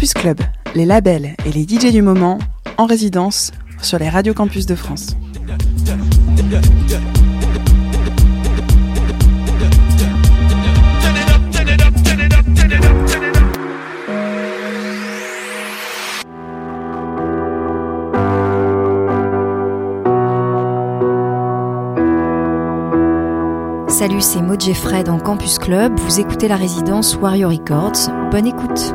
Campus Club, les labels et les DJ du moment en résidence sur les radios campus de France. Salut, c'est Maud Fred en Campus Club. Vous écoutez la résidence Warrior Records. Bonne écoute.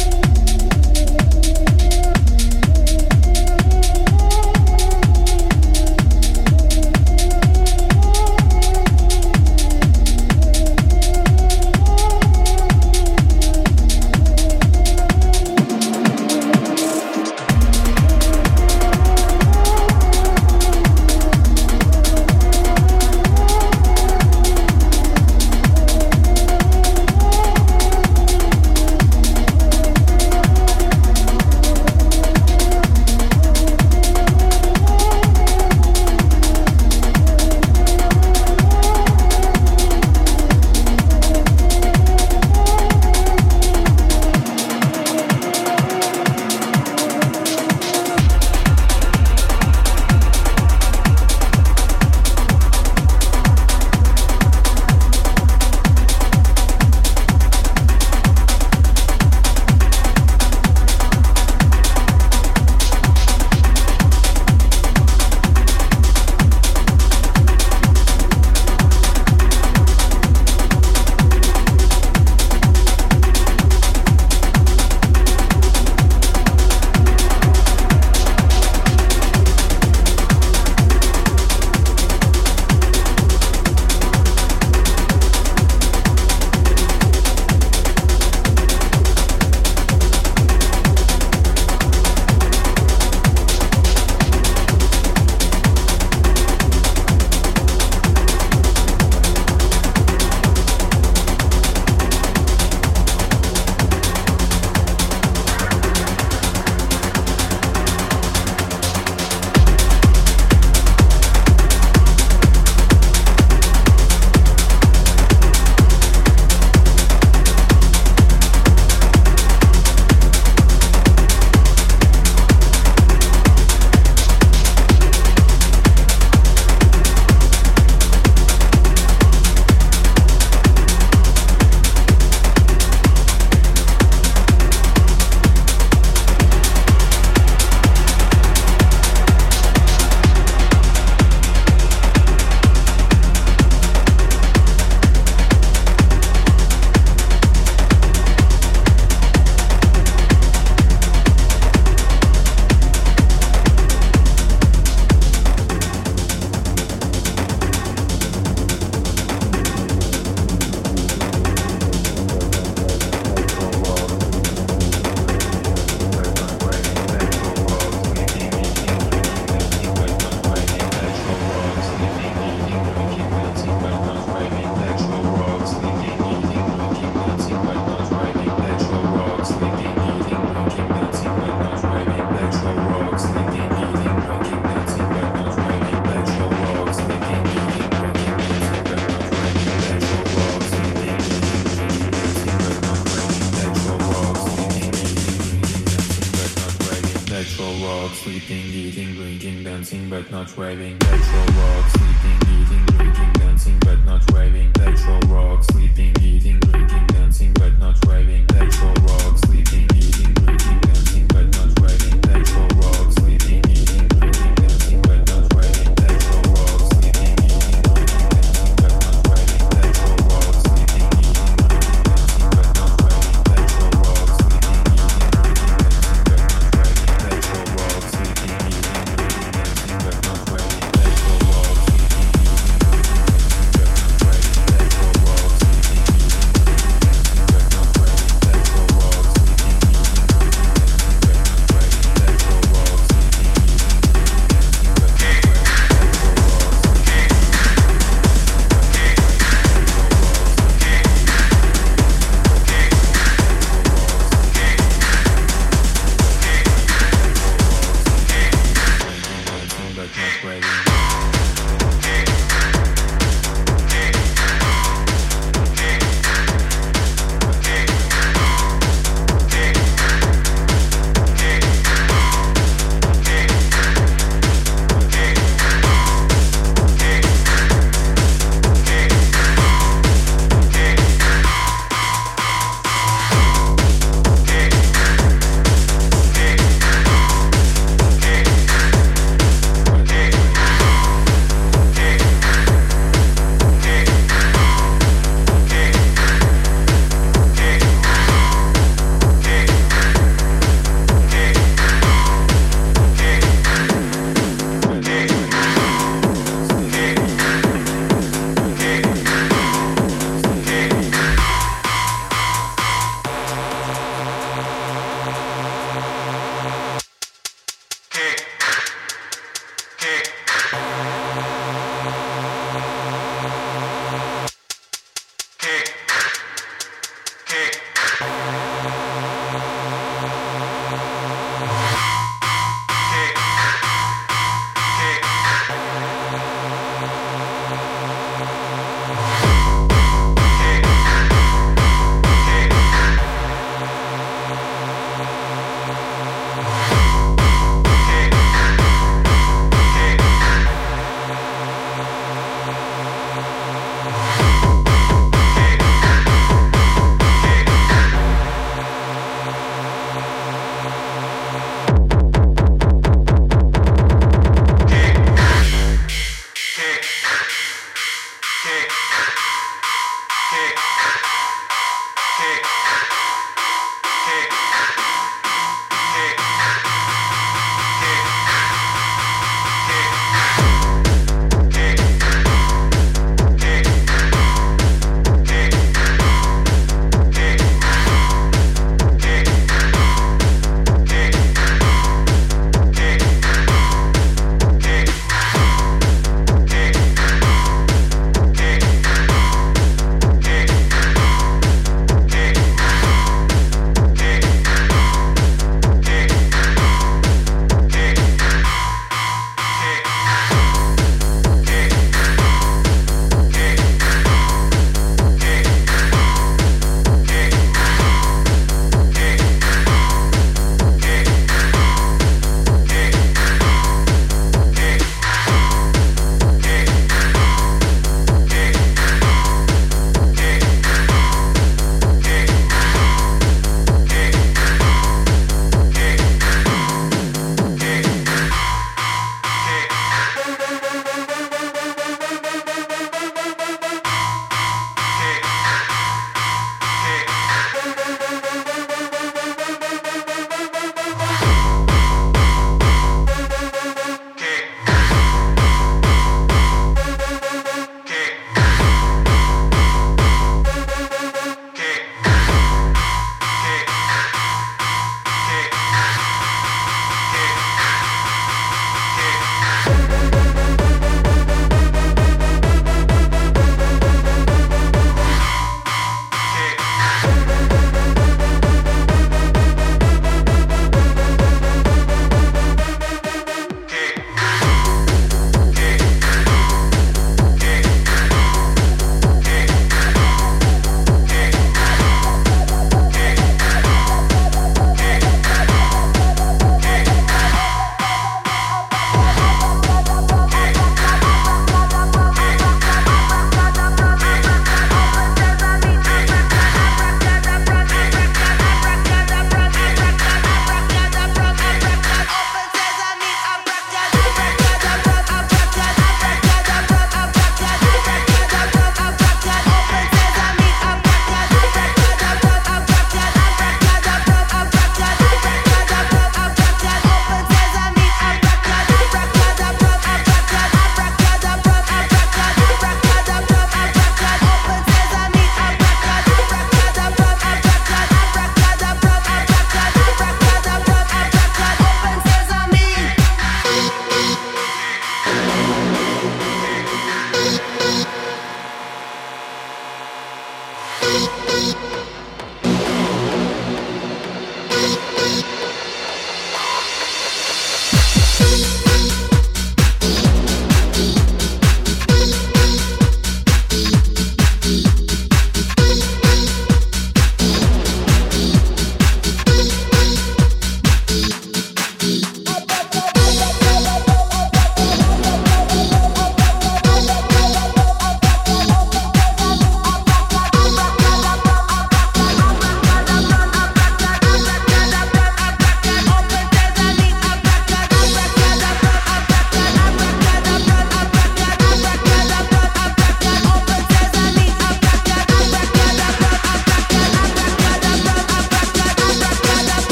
dancing but not waving petrol works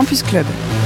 Campus Club.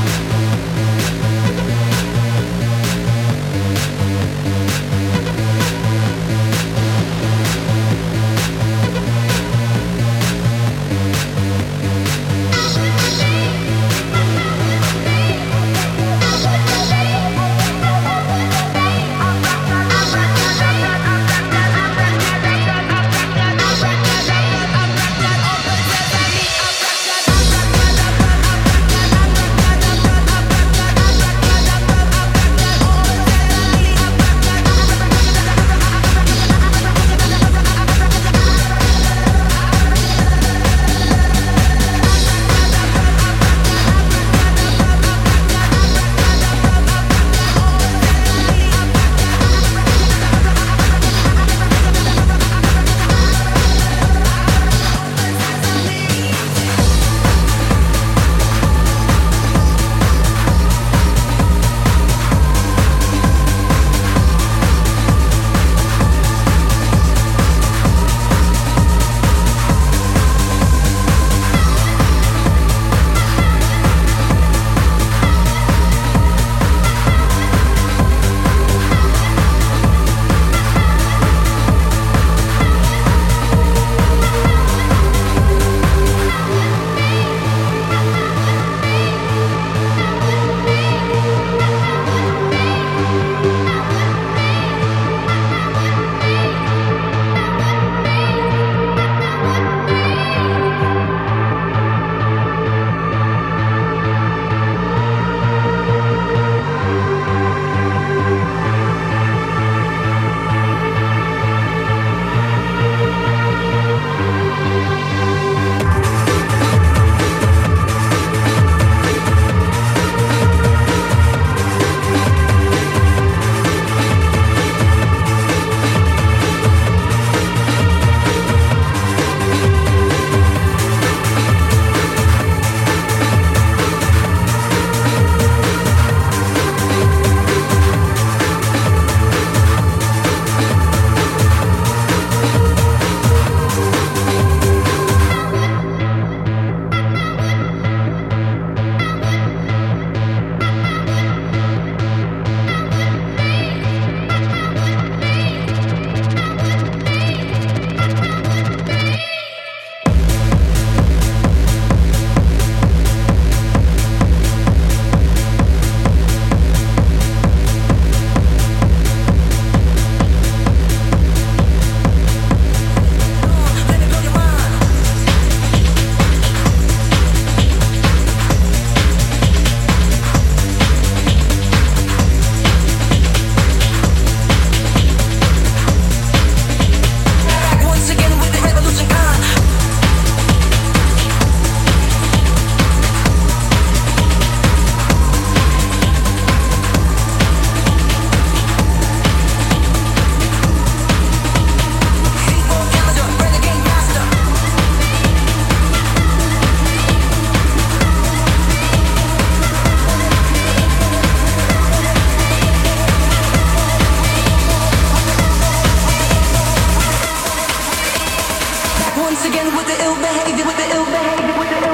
with the ill behavior with the ill behavior with the ill